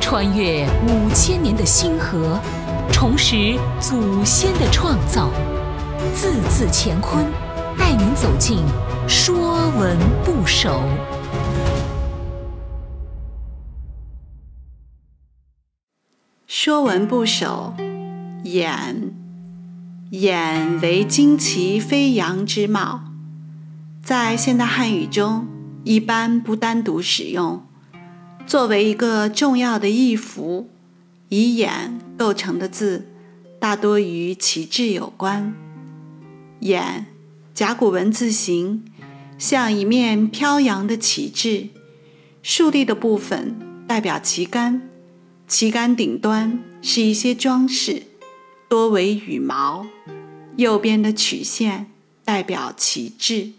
穿越五千年的星河，重拾祖先的创造，字字乾坤，带您走进《说文不首》。《说文不首》眼”，“眼为旌旗飞扬之貌，在现代汉语中一般不单独使用。作为一个重要的意符，以眼构成的字，大多与旗帜有关。眼，甲骨文字形，像一面飘扬的旗帜，竖立的部分代表旗杆，旗杆顶端是一些装饰，多为羽毛。右边的曲线代表旗帜。